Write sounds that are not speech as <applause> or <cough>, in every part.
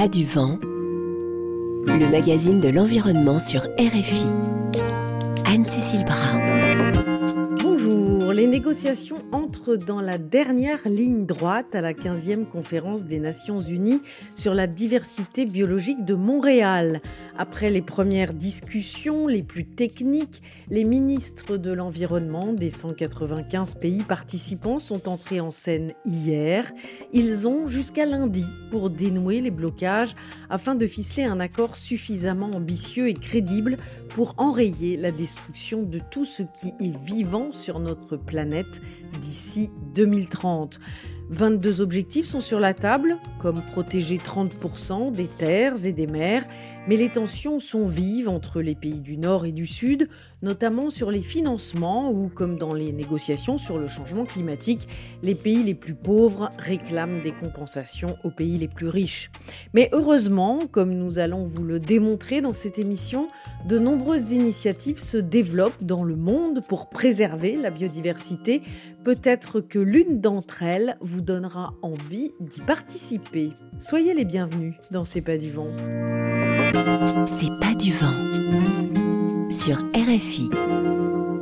pas du vent, le magazine de l'environnement sur RFI. Anne-Cécile Bras. Bonjour, les négociations entrent dans la dernière ligne droite à la 15e conférence des Nations Unies sur la diversité biologique de Montréal. Après les premières discussions les plus techniques, les ministres de l'environnement des 195 pays participants sont entrés en scène hier. Ils ont jusqu'à lundi pour dénouer les blocages afin de ficeler un accord suffisamment ambitieux et crédible pour enrayer la destruction de tout ce qui est vivant sur notre planète d'ici 2030. 22 objectifs sont sur la table, comme protéger 30% des terres et des mers, mais les tensions sont vives entre les pays du Nord et du Sud, notamment sur les financements ou, comme dans les négociations sur le changement climatique, les pays les plus pauvres réclament des compensations aux pays les plus riches. Mais heureusement, comme nous allons vous le démontrer dans cette émission, de nombreuses initiatives se développent dans le monde pour préserver la biodiversité. Peut-être que l'une d'entre elles vous donnera envie d'y participer. Soyez les bienvenus dans C'est pas du vent. C'est pas du vent sur RFI.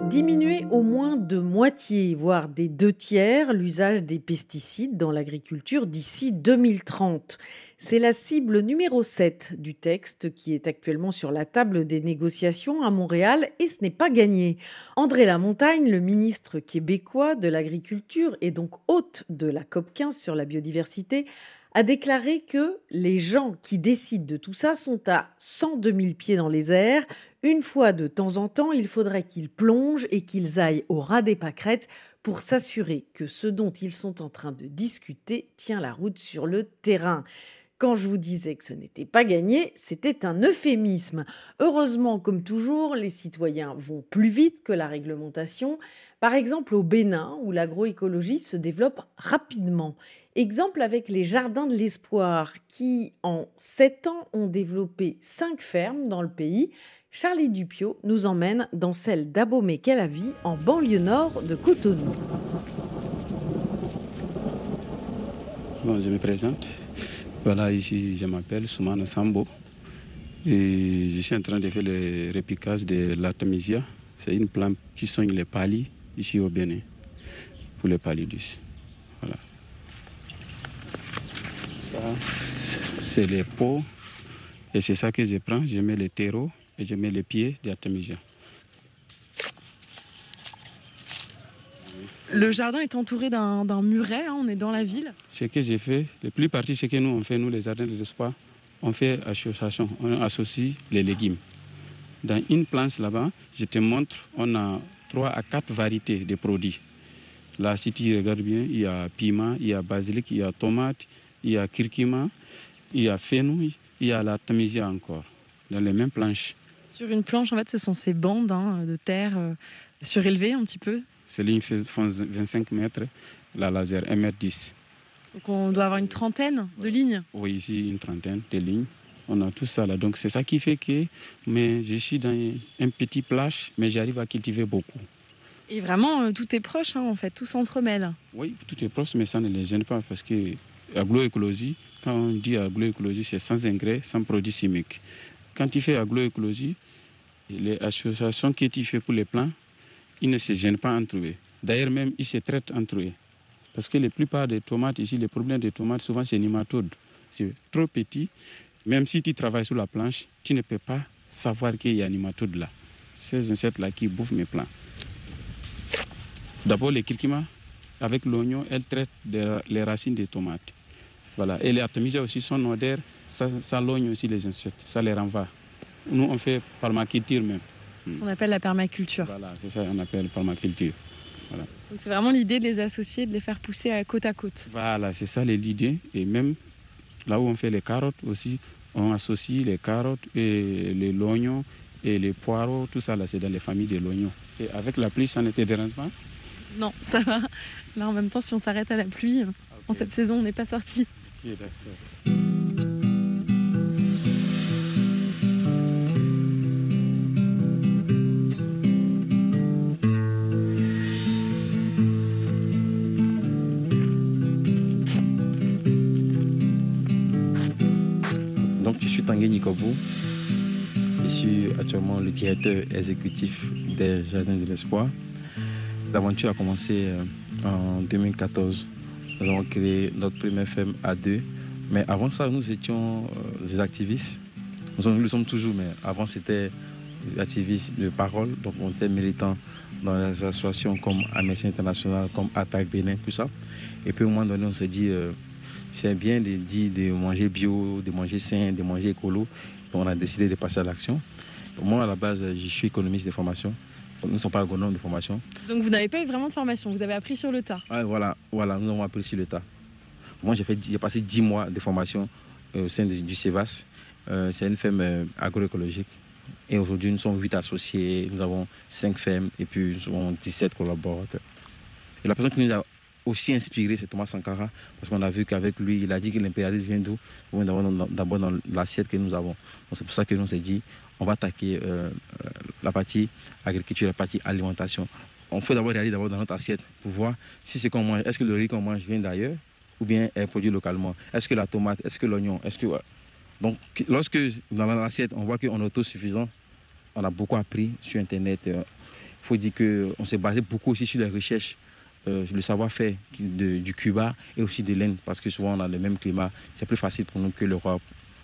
Diminuer au moins de moitié, voire des deux tiers, l'usage des pesticides dans l'agriculture d'ici 2030. C'est la cible numéro 7 du texte qui est actuellement sur la table des négociations à Montréal et ce n'est pas gagné. André Lamontagne, le ministre québécois de l'Agriculture et donc hôte de la COP 15 sur la biodiversité, a déclaré que les gens qui décident de tout ça sont à 102 000 pieds dans les airs. Une fois de temps en temps, il faudrait qu'ils plongent et qu'ils aillent au ras des pâquerettes pour s'assurer que ce dont ils sont en train de discuter tient la route sur le terrain. Quand je vous disais que ce n'était pas gagné, c'était un euphémisme. Heureusement, comme toujours, les citoyens vont plus vite que la réglementation. Par exemple au Bénin, où l'agroécologie se développe rapidement. Exemple avec les Jardins de l'Espoir, qui en sept ans ont développé cinq fermes dans le pays. Charlie Dupio nous emmène dans celle d'Abomey-Calavi, en banlieue nord de Cotonou. Bon, je me présente. Voilà, ici, je m'appelle Soumana Sambo. Et je suis en train de faire le répiquage de l'artemisia. C'est une plante qui soigne les palis ici au Bénin, pour les paludis. Voilà. Ça, c'est les pots. Et c'est ça que je prends. Je mets les terreaux et je mets les pieds d'artemisia. Le jardin est entouré d'un muret, hein, on est dans la ville. Ce que j'ai fait, le plus partie, ce que nous on fait, nous les jardins de l'espoir, on fait association, on associe les légumes. Dans une planche là-bas, je te montre, on a trois à quatre variétés de produits. Là, si tu regardes bien, il y a piment, il y a basilic, il y a tomate, il y a curcuma, il y a fenouil, il y a la tamisia encore, dans les mêmes planches. Sur une planche, en fait, ce sont ces bandes hein, de terre euh, surélevées un petit peu Ces lignes font 25 mètres, la laser 1 mètre 10. Donc on doit avoir une trentaine de lignes Oui, ici une trentaine de lignes. On a tout ça là. Donc c'est ça qui fait que mais je suis dans un petit plage, mais j'arrive à cultiver beaucoup. Et vraiment, euh, tout est proche, hein, en fait, tout s'entremêle. Oui, tout est proche, mais ça ne les gêne pas parce que agroécologie, quand on dit agroécologie, c'est sans engrais, sans produits chimiques. Quand tu fais agroécologie, les associations que tu fais pour les plants, ils ne se gênent pas entre eux. D'ailleurs, même, ils se traitent entre eux. Parce que la plupart des tomates ici, les problèmes des tomates, souvent, c'est nématodes. C'est trop petit. Même si tu travailles sur la planche, tu ne peux pas savoir qu'il y a nématodes là. Ces insectes-là qui bouffent mes plants. D'abord, les curcuma, avec l'oignon, elles traitent les racines des tomates. Voilà. Et les artemisia aussi, son odeur, ça, ça logne aussi les insectes, ça les renvoie. Nous, on fait permaculture même. Ce qu'on appelle la permaculture. Voilà, c'est ça qu'on appelle permaculture. Donc c'est vraiment l'idée de les associer, de les faire pousser à côte à côte. Voilà, c'est ça l'idée. Et même là où on fait les carottes aussi, on associe les carottes et les l'oignon et les poireaux, tout ça là, c'est dans les familles de l'oignon. Et avec la pluie, ça ne te dérange pas? Non, ça va. Là, en même temps, si on s'arrête à la pluie, en cette saison, on n'est pas sorti. Donc, je suis Tanguy Nikobu. Je suis actuellement le directeur exécutif des Jardins de l'Espoir. L'aventure a commencé euh, en 2014. Nous avons créé notre première ferme à deux. Mais avant ça, nous étions euh, des activistes. Nous, le sommes toujours, mais avant, c'était des activistes de parole. Donc, on était militants dans les associations comme Amnesty International, comme Attaque Bénin, tout ça. Et puis, au moment donné, on s'est dit, euh, c'est bien de de manger bio, de manger sain, de manger écolo. Donc, on a décidé de passer à l'action. Moi, à la base, je suis économiste de formation. Nous ne sommes pas agronomes de formation. Donc vous n'avez pas eu vraiment de formation, vous avez appris sur le tas Voilà, voilà, nous avons appris sur le tas. Moi, j'ai passé 10 mois de formation euh, au sein du CEVAS. Euh, c'est une ferme euh, agroécologique. Et aujourd'hui, nous sommes 8 associés, nous avons 5 fermes et puis nous avons 17 collaborateurs. Et la personne qui nous a aussi inspiré, c'est Thomas Sankara, parce qu'on a vu qu'avec lui, il a dit que l'impérialisme vient d'où? D'abord dans l'assiette que nous avons. C'est pour ça que nous s'est dit, on va attaquer euh, euh, la partie agriculture, la partie alimentation. On faut d'abord regarder d'abord dans notre assiette pour voir si c'est qu'on mange, est-ce que le riz qu'on mange vient d'ailleurs ou bien est produit localement? Est-ce que la tomate, est-ce que l'oignon, est-ce que donc lorsque dans l'assiette on voit qu'on est autosuffisant, on a beaucoup appris sur internet. Il faut dire qu'on s'est basé beaucoup aussi sur les recherches le savoir-faire du Cuba et aussi de l'Inde, parce que souvent on a le même climat. C'est plus facile pour nous que l'Europe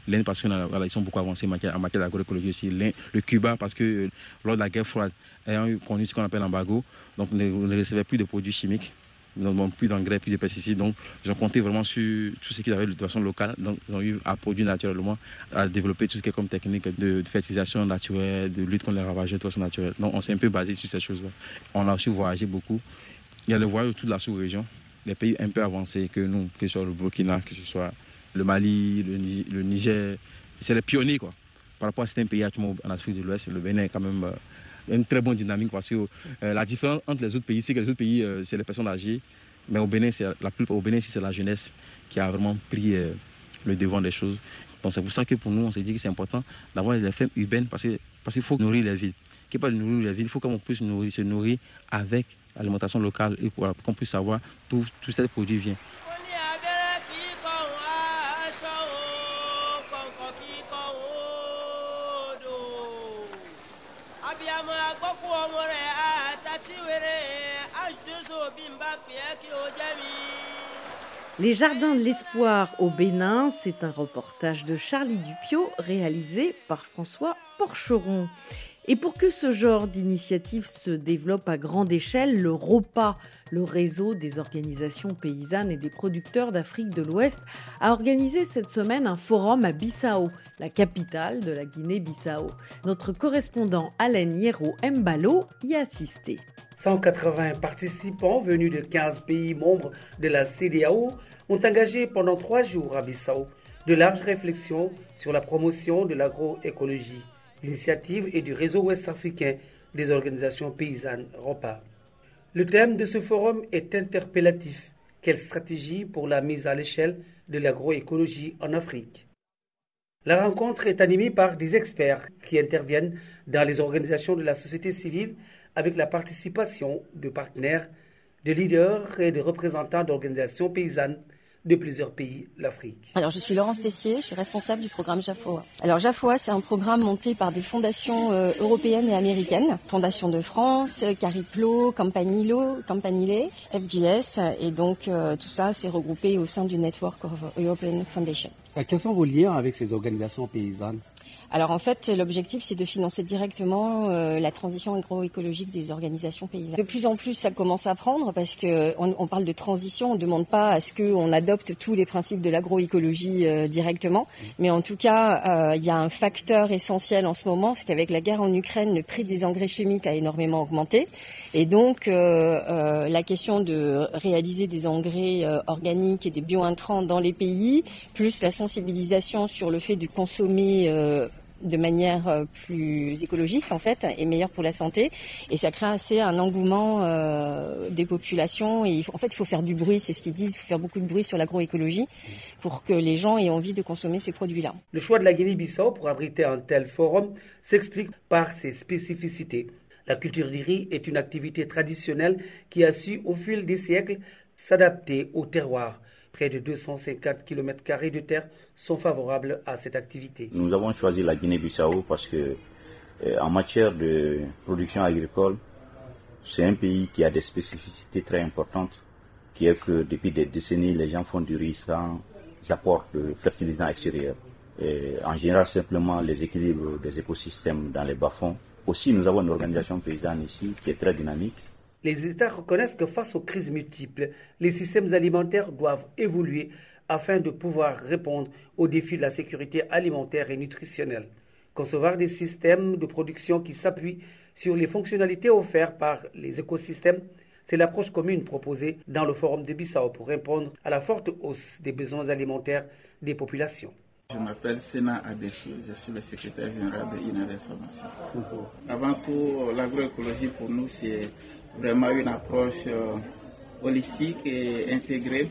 l'Inde parce qu'ils sont beaucoup avancés en matière, d'agroécologie aussi. Le Cuba parce que euh, lors de la guerre froide, ayant connu ce qu'on appelle l'embargo, donc on ne, recevait plus de produits chimiques plus d'engrais, plus de pesticides. Donc, ont compté vraiment sur tout ce qu'ils avaient de façon locale. Donc, ils ont eu à produire naturellement, à développer tout ce qui est comme technique de, fertilisation naturelle, de lutte contre les ravageurs de façon naturelle. Donc, on s'est un peu basé sur ces choses-là. On a aussi voyagé beaucoup. Il y a le voyage de toute la sous-région, les pays un peu avancés que nous, que ce soit le Burkina, que ce soit le Mali, le, Niger. C'est les pionniers quoi. Par rapport à certains pays en Afrique de l'Ouest, le Bénin est quand même euh, une très bonne dynamique parce que euh, la différence entre les autres pays, c'est que les autres pays, euh, c'est les personnes âgées. Mais au Bénin, c'est la au Bénin, c'est la jeunesse qui a vraiment pris le devant des choses. Donc c'est pour ça que pour nous, on s'est dit que c'est important d'avoir des fermes urbaines parce qu'il parce faut nourrir les villes. Qu'il n'y ait pas de nourrir les villes, il faut qu'on puisse nourrir, se nourrir avec l'alimentation locale et qu'on puisse savoir d'où tous ces produits viennent. Les Jardins de l'Espoir au Bénin, c'est un reportage de Charlie Dupio réalisé par François Porcheron. Et pour que ce genre d'initiative se développe à grande échelle, le ROPA, le réseau des organisations paysannes et des producteurs d'Afrique de l'Ouest, a organisé cette semaine un forum à Bissau, la capitale de la Guinée-Bissau. Notre correspondant Alain Hierro Mbalo y a assisté. 180 participants venus de 15 pays membres de la CDAO ont engagé pendant trois jours à Bissau de larges réflexions sur la promotion de l'agroécologie. L'initiative est du réseau ouest-africain des organisations paysannes ROPA. Le thème de ce forum est interpellatif. Quelle stratégie pour la mise à l'échelle de l'agroécologie en Afrique? La rencontre est animée par des experts qui interviennent dans les organisations de la société civile avec la participation de partenaires, de leaders et de représentants d'organisations paysannes de plusieurs pays l'Afrique. Alors je suis Laurence Tessier, je suis responsable du programme JAFOA. Alors JAFOA, c'est un programme monté par des fondations euh, européennes et américaines, Fondation de France, Cariplo, Campanilo, Campanile, FGS, et donc euh, tout ça c'est regroupé au sein du Network of European Foundation. Quels sont vos liens avec ces organisations paysannes? Alors en fait, l'objectif, c'est de financer directement euh, la transition agroécologique des organisations paysannes. De plus en plus, ça commence à prendre parce que on, parle de transition, on ne demande pas à ce qu'on adopte tous les principes de l'agroécologie euh, directement, mais en tout cas, euh, il y a un facteur essentiel en ce moment, c'est qu'avec la guerre en Ukraine, le prix des engrais chimiques a énormément augmenté, et donc la question de réaliser des engrais organiques et des biointrants dans les pays, plus la sensibilisation sur le fait de consommer de manière euh, plus écologique en fait et meilleure pour la santé et ça crée assez un engouement euh, des populations et en fait il faut faire du bruit c'est ce qu'ils disent il faut faire beaucoup de bruit sur l'agroécologie pour que les gens aient envie de consommer ces produits-là. Le choix de la Guinée-Bissau pour abriter un tel forum s'explique par ses spécificités. La culture du riz est une activité traditionnelle qui a su au fil des siècles s'adapter au terroir Près de 250 km de terre sont favorables à cette activité. Nous avons choisi la Guinée-Bissau parce que euh, en matière de production agricole, c'est un pays qui a des spécificités très importantes, qui est que depuis des décennies, les gens font du riz sans apport de fertilisants extérieurs. En général, simplement les équilibres des écosystèmes dans les bas-fonds. Aussi, nous avons une organisation paysanne ici qui est très dynamique les États reconnaissent que face aux crises multiples, les systèmes alimentaires doivent évoluer afin de pouvoir répondre aux défis de la sécurité alimentaire et nutritionnelle. Concevoir des systèmes de production qui s'appuient sur les fonctionnalités offertes par les écosystèmes, c'est l'approche commune proposée dans le Forum de Bissau pour répondre à la forte hausse des besoins alimentaires des populations. Je m'appelle Sena Adessou, je suis le secrétaire général de INADES Formation. Avant tout, l'agroécologie pour nous, c'est vraiment une approche euh, holistique et intégrée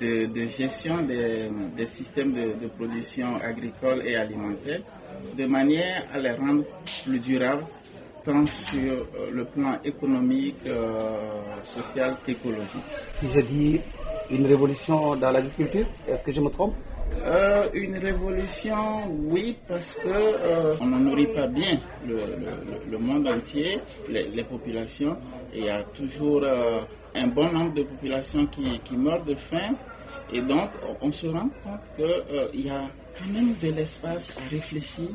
de, gestion des, systèmes de, production agricole et alimentaire, de manière à les rendre plus durables, tant sur euh, le plan économique, euh, social qu'écologique. Si je dis une révolution dans l'agriculture, est-ce que je me trompe? Euh, une révolution, oui, parce que euh, on ne nourrit pas bien le, monde entier, les, populations. Il y a toujours euh, un bon nombre de populations qui, qui, meurent de faim. Et donc, on se rend compte qu'il y a quand même de l'espace à réfléchir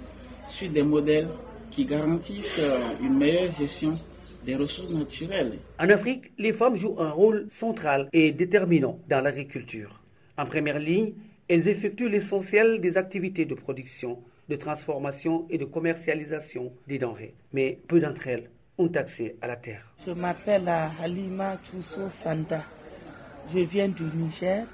sur des modèles qui garantissent une meilleure gestion des ressources naturelles. En Afrique, les femmes jouent un rôle central et déterminant dans l'agriculture. En première ligne, elles effectuent l'essentiel des activités de production, de transformation et de commercialisation des denrées. Mais peu d'entre elles ont accès à la terre. Je m'appelle Halima Tchousso Sanda. Je viens du Niger.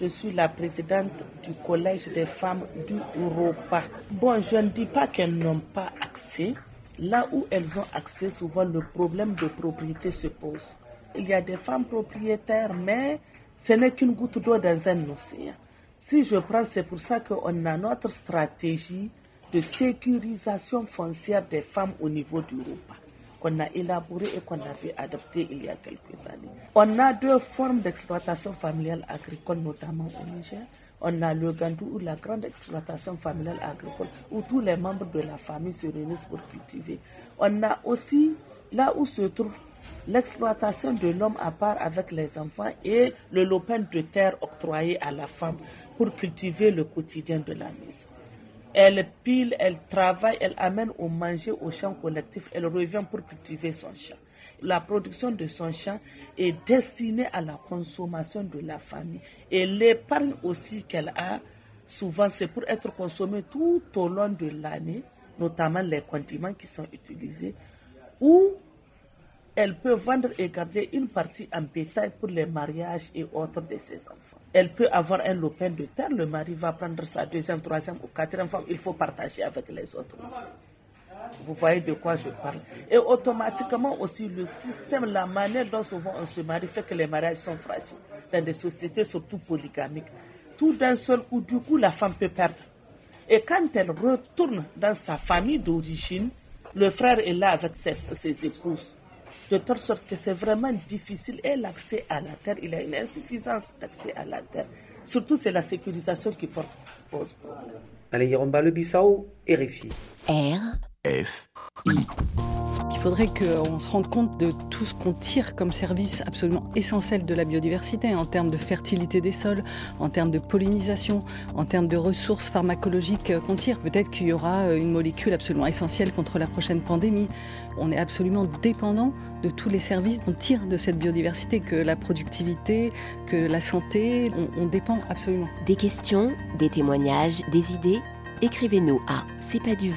Je suis la présidente du Collège des femmes du Europa. Bon, je ne dis pas qu'elles n'ont pas accès. Là où elles ont accès, souvent le problème de propriété se pose. Il y a des femmes propriétaires, mais ce n'est qu'une goutte d'eau dans un océan. Si je prends, c'est pour ça qu'on a notre stratégie de sécurisation foncière des femmes au niveau d'Europe qu'on a élaboré et qu'on avait adopté il y a quelques années. On a deux formes d'exploitation familiale agricole, notamment au Niger. On a le gandou ou la grande exploitation familiale agricole où tous les membres de la famille se réunissent pour cultiver. On a aussi là où se trouve l'exploitation de l'homme à part avec les enfants et le lopin de terre octroyé à la femme pour cultiver le quotidien de la maison. Elle pile, elle travaille, elle amène au manger au champ collectif, elle revient pour cultiver son champ. La production de son champ est destinée à la consommation de la famille. Et l'épargne aussi qu'elle a, souvent, c'est pour être consommée tout au long de l'année, notamment les condiments qui sont utilisés, ou elle peut vendre et garder une partie en bétail pour les mariages et autres de ses enfants. Elle peut avoir un lopin de terre, le mari va prendre sa deuxième, troisième ou quatrième femme, il faut partager avec les autres Vous voyez de quoi je parle. Et automatiquement aussi, le système, la manière dont souvent on se marie fait que les mariages sont fragiles dans des sociétés surtout polygamiques. Tout d'un seul coup, du coup, la femme peut perdre. Et quand elle retourne dans sa famille d'origine, le frère est là avec ses, ses épouses de telle sorte que c'est vraiment difficile et l'accès à la terre, il y a une insuffisance d'accès à la terre. Surtout, c'est la sécurisation qui pose problème. Allez, Yoromba, le Bissau, RFI. R. F. I. Il faudrait qu'on se rende compte de tout ce qu'on tire comme service absolument essentiel de la biodiversité en termes de fertilité des sols, en termes de pollinisation, en termes de ressources pharmacologiques qu'on tire. Peut-être qu'il y aura une molécule absolument essentielle contre la prochaine pandémie. On est absolument dépendant de tous les services qu'on tire de cette biodiversité, que la productivité, que la santé, on, dépend absolument. Des questions, des témoignages, des idées Écrivez-nous à c'est du.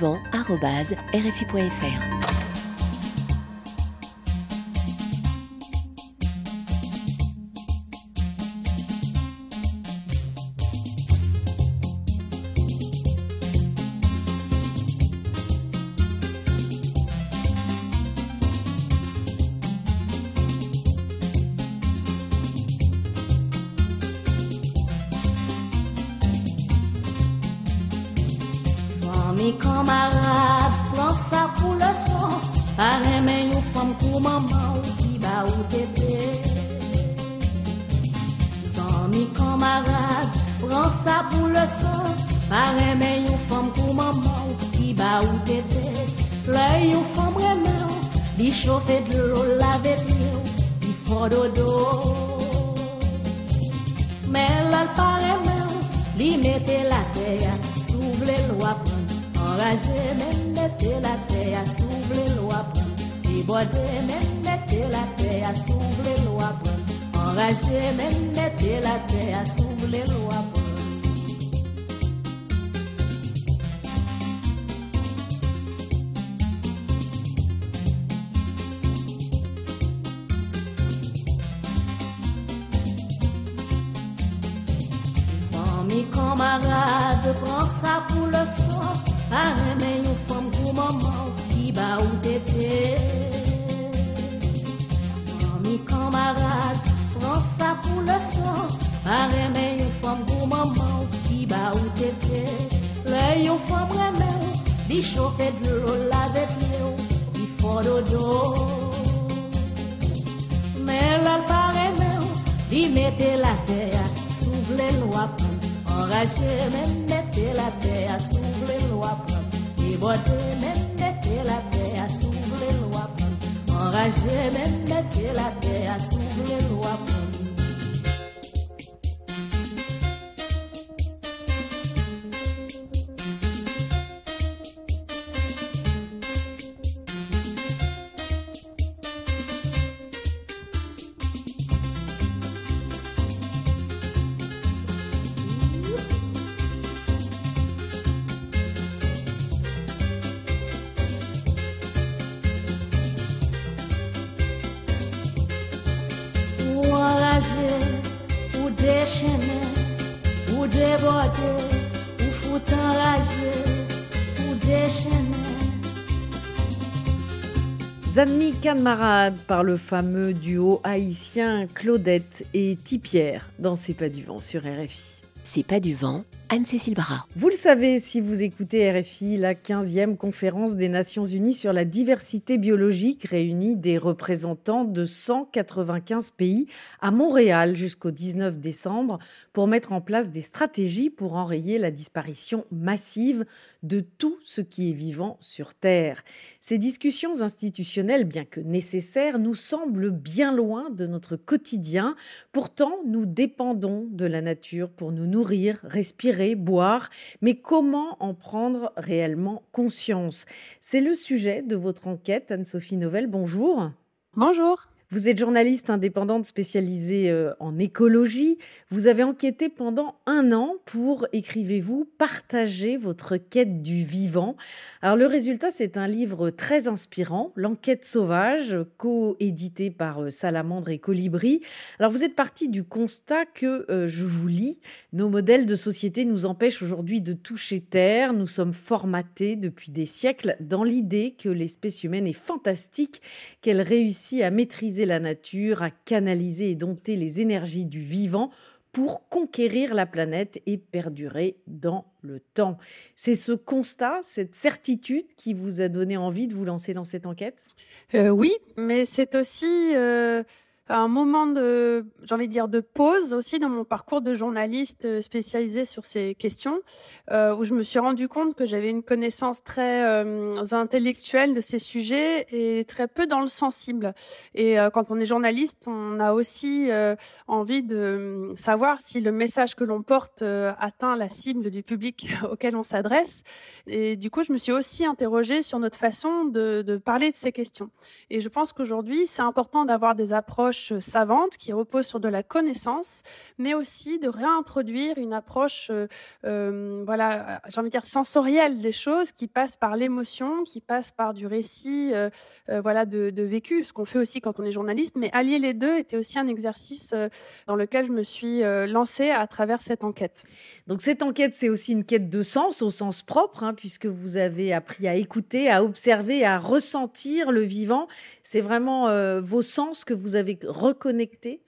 Fort dodo. Mais mais, lui la terre, s'ouvre les lois, enragé, même mettez la terre, s'ouvre lois, et bodé, même mettez la terre, s'ouvre les lois, enragé, même mettez la terre, s'ouvre les prends ça pour le soir. Pareil, mais une femme pour maman qui bat ou tété. Mes camarades, prends ça pour le soir. Pareil, mais une femme pour maman qui bat ou tété. L'œil, une femme remède, dit chauffer de l'eau, laver pied, dit fort dodo. Mais là, pareil, mais, dit mettez la terre, s'ouvre les lois, enragé, même mettez la terre, s'ouvre les lois, et boité, même mettez la terre, s'ouvre les lois, enragé, même mettez la s'ouvre les lois. Ou Zanmi Camarade par le fameux duo haïtien Claudette et Tipierre dans C'est pas du vent sur RFI. C'est pas du vent, Anne-Cécile Bras. Vous le savez si vous écoutez RFI, la 15e conférence des Nations Unies sur la diversité biologique réunit des représentants de 195 pays à Montréal jusqu'au 19 décembre pour mettre en place des stratégies pour enrayer la disparition massive de tout ce qui est vivant sur Terre. Ces discussions institutionnelles, bien que nécessaires, nous semblent bien loin de notre quotidien. Pourtant, nous dépendons de la nature pour nous nourrir, respirer, boire. Mais comment en prendre réellement conscience? C'est le sujet de votre enquête, Anne-Sophie Novelle. Bonjour. Bonjour. Vous êtes journaliste indépendante spécialisée euh, en écologie. Vous avez enquêté pendant un an pour, écrivez-vous, partager votre quête du vivant. Alors le résultat, c'est un livre très inspirant, L'enquête sauvage, co-édité par euh, Salamandre et Colibri. Alors vous êtes parti du constat que, euh, je vous lis, nos modèles de société nous empêchent aujourd'hui de toucher terre. Nous sommes formatés depuis des siècles dans l'idée que l'espèce humaine est fantastique, qu'elle réussit à maîtriser la nature, à canaliser et dompter les énergies du vivant pour conquérir la planète et perdurer dans le temps. C'est ce constat, cette certitude qui vous a donné envie de vous lancer dans cette enquête? Euh, Oui, mais c'est aussi euh, un moment de, j'ai envie de dire, de pause aussi dans mon parcours de journaliste spécialisé sur ces questions, euh, où je me suis rendu compte que j'avais une connaissance très euh, intellectuelle de ces sujets et très peu dans le sensible. Et euh, quand on est journaliste, on a aussi euh, envie de savoir si le message que l'on porte euh, atteint la cible du public <laughs> auquel on s'adresse. Et du coup, je me suis aussi interrogée sur notre façon de parler de ces questions. Et je pense qu'aujourd'hui, c'est important d'avoir des approches savante qui repose sur de la connaissance, mais aussi de réintroduire une approche, euh, euh, voilà, j'ai envie de dire sensorielle des choses, qui passe par l'émotion, qui passe par du récit, euh, euh, voilà, de, vécu, ce qu'on fait aussi quand on est journaliste. Mais allier les deux était aussi un exercice euh, dans lequel je me suis lancée à travers cette enquête. Donc cette enquête, c'est aussi une quête de sens au sens propre, hein, puisque vous avez appris à écouter, à observer, à ressentir le vivant. C'est vraiment vos sens que vous avez reconnecter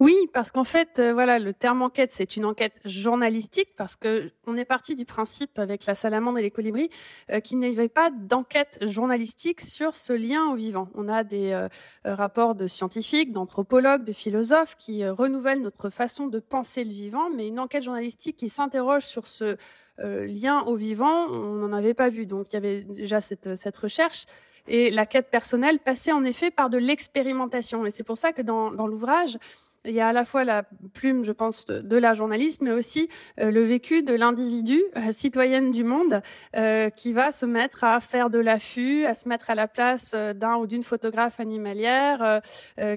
Oui, parce qu'en fait, euh, voilà, le terme enquête, c'est une enquête journalistique parce que on est parti du principe avec la salamandre et les colibris euh, qu'il n'y avait pas d'enquête journalistique sur ce lien au vivant. On a des euh, rapports de scientifiques, d'anthropologues, de philosophes qui renouvellent notre façon de penser le vivant, mais une enquête journalistique qui s'interroge sur ce lien au vivant, on n'en avait pas vu. Donc il y avait déjà cette, cette recherche. Et la quête personnelle passait en effet par de l'expérimentation. Et c'est pour ça que dans, dans l'ouvrage, il y a à la fois la plume, je pense, de, la journaliste, mais aussi euh, le vécu de l'individu, euh, citoyenne du monde, euh, qui va se mettre à faire de l'affût, à se mettre à la place d'un ou d'une photographe animalière,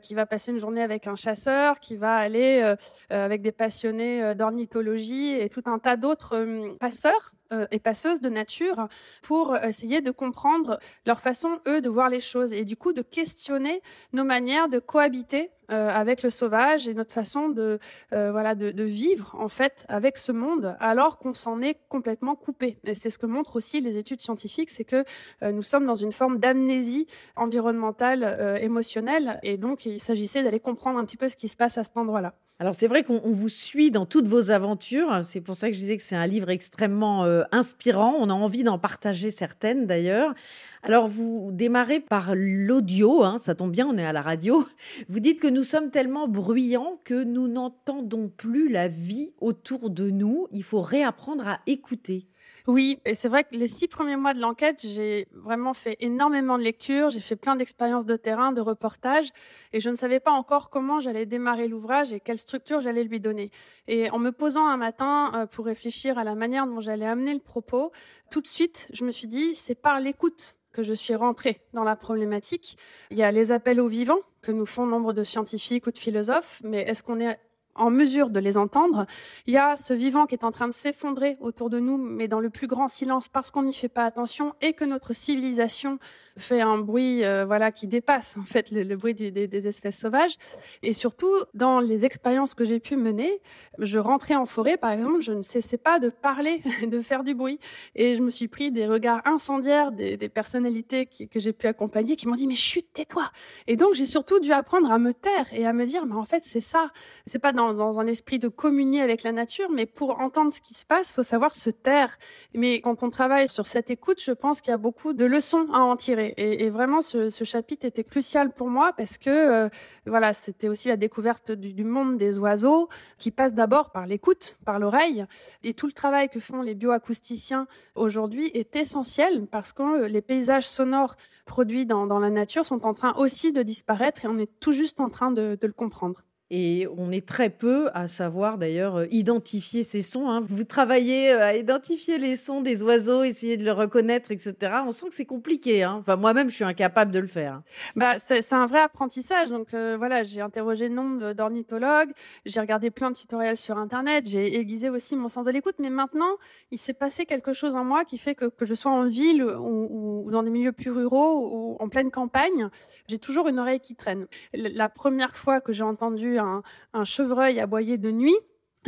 qui va passer une journée avec un chasseur, qui va aller avec des passionnés d'ornithologie et tout un tas d'autres passeurs et passeuses de nature pour essayer de comprendre leur façon, eux, de voir les choses et du coup de questionner nos manières de cohabiter euh, avec le sauvage et notre façon de euh, voilà de, de, vivre en fait avec ce monde alors qu'on s'en est complètement coupé. Et c'est ce que montrent aussi les études scientifiques, c'est que euh, nous sommes dans une forme d'amnésie environnementale, émotionnelle, et donc il s'agissait d'aller comprendre un petit peu ce qui se passe à cet endroit-là. Alors c'est vrai qu'on vous suit dans toutes vos aventures. C'est pour ça que je disais que c'est un livre extrêmement inspirant. On a envie d'en partager certaines d'ailleurs. Alors, vous démarrez par l'audio, hein, ça tombe bien, on est à la radio. Vous dites que nous sommes tellement bruyants que nous n'entendons plus la vie autour de nous. Il faut réapprendre à écouter. Oui, et c'est vrai que les six premiers mois de l'enquête, j'ai vraiment fait énormément de lectures, j'ai fait plein d'expériences de terrain, de reportages, et je ne savais pas encore comment j'allais démarrer l'ouvrage et quelle structure j'allais lui donner. Et en me posant un matin euh, pour réfléchir à la manière dont j'allais amener le propos, tout de suite, je me suis dit, c'est par l'écoute que je suis rentrée dans la problématique. Il y a les appels au vivant que nous font nombre de scientifiques ou de philosophes, mais est-ce qu'on est en mesure de les entendre. Il y a ce vivant qui est en train de s'effondrer autour de nous, mais dans le plus grand silence parce qu'on n'y fait pas attention et que notre civilisation fait un bruit, euh, voilà, qui dépasse en fait le, bruit des, espèces sauvages. Et surtout, dans les expériences que j'ai pu mener, je rentrais en forêt, par exemple, je ne cessais pas de parler, <laughs> de faire du bruit, et je me suis pris des regards incendiaires des, personnalités que j'ai pu accompagner qui m'ont dit mais chut, tais-toi. Et donc j'ai surtout dû apprendre à me taire et à me dire mais en fait c'est ça, c'est pas dans, un esprit de communier avec la nature, mais pour entendre ce qui se passe, faut savoir se taire. Mais quand on travaille sur cette écoute, je pense qu'il y a beaucoup de leçons à en tirer. Et, vraiment, ce, chapitre était crucial pour moi parce que euh, voilà, c'était aussi la découverte du, monde des oiseaux qui passe d'abord par l'écoute, par l'oreille. Et tout le travail que font les bioacousticiens aujourd'hui est essentiel parce que les paysages sonores produits dans, la nature sont en train aussi de disparaître et on est tout juste en train de le comprendre. Et on est très peu à savoir d'ailleurs euh, identifier ces sons. Hein. Vous travaillez euh, à identifier les sons des oiseaux, essayer de le reconnaître, etc. On sent que c'est compliqué. Hein. Enfin, moi-même, je suis incapable de le faire. Bah, c'est un vrai apprentissage. Donc euh, voilà, j'ai interrogé nombre d'ornithologues, j'ai regardé plein de tutoriels sur Internet, j'ai aiguisé aussi mon sens de l'écoute. Mais maintenant, il s'est passé quelque chose en moi qui fait que, que je sois en ville ou, dans des milieux plus ruraux ou en pleine campagne, j'ai toujours une oreille qui traîne. La première fois que j'ai entendu un, chevreuil aboyer de nuit.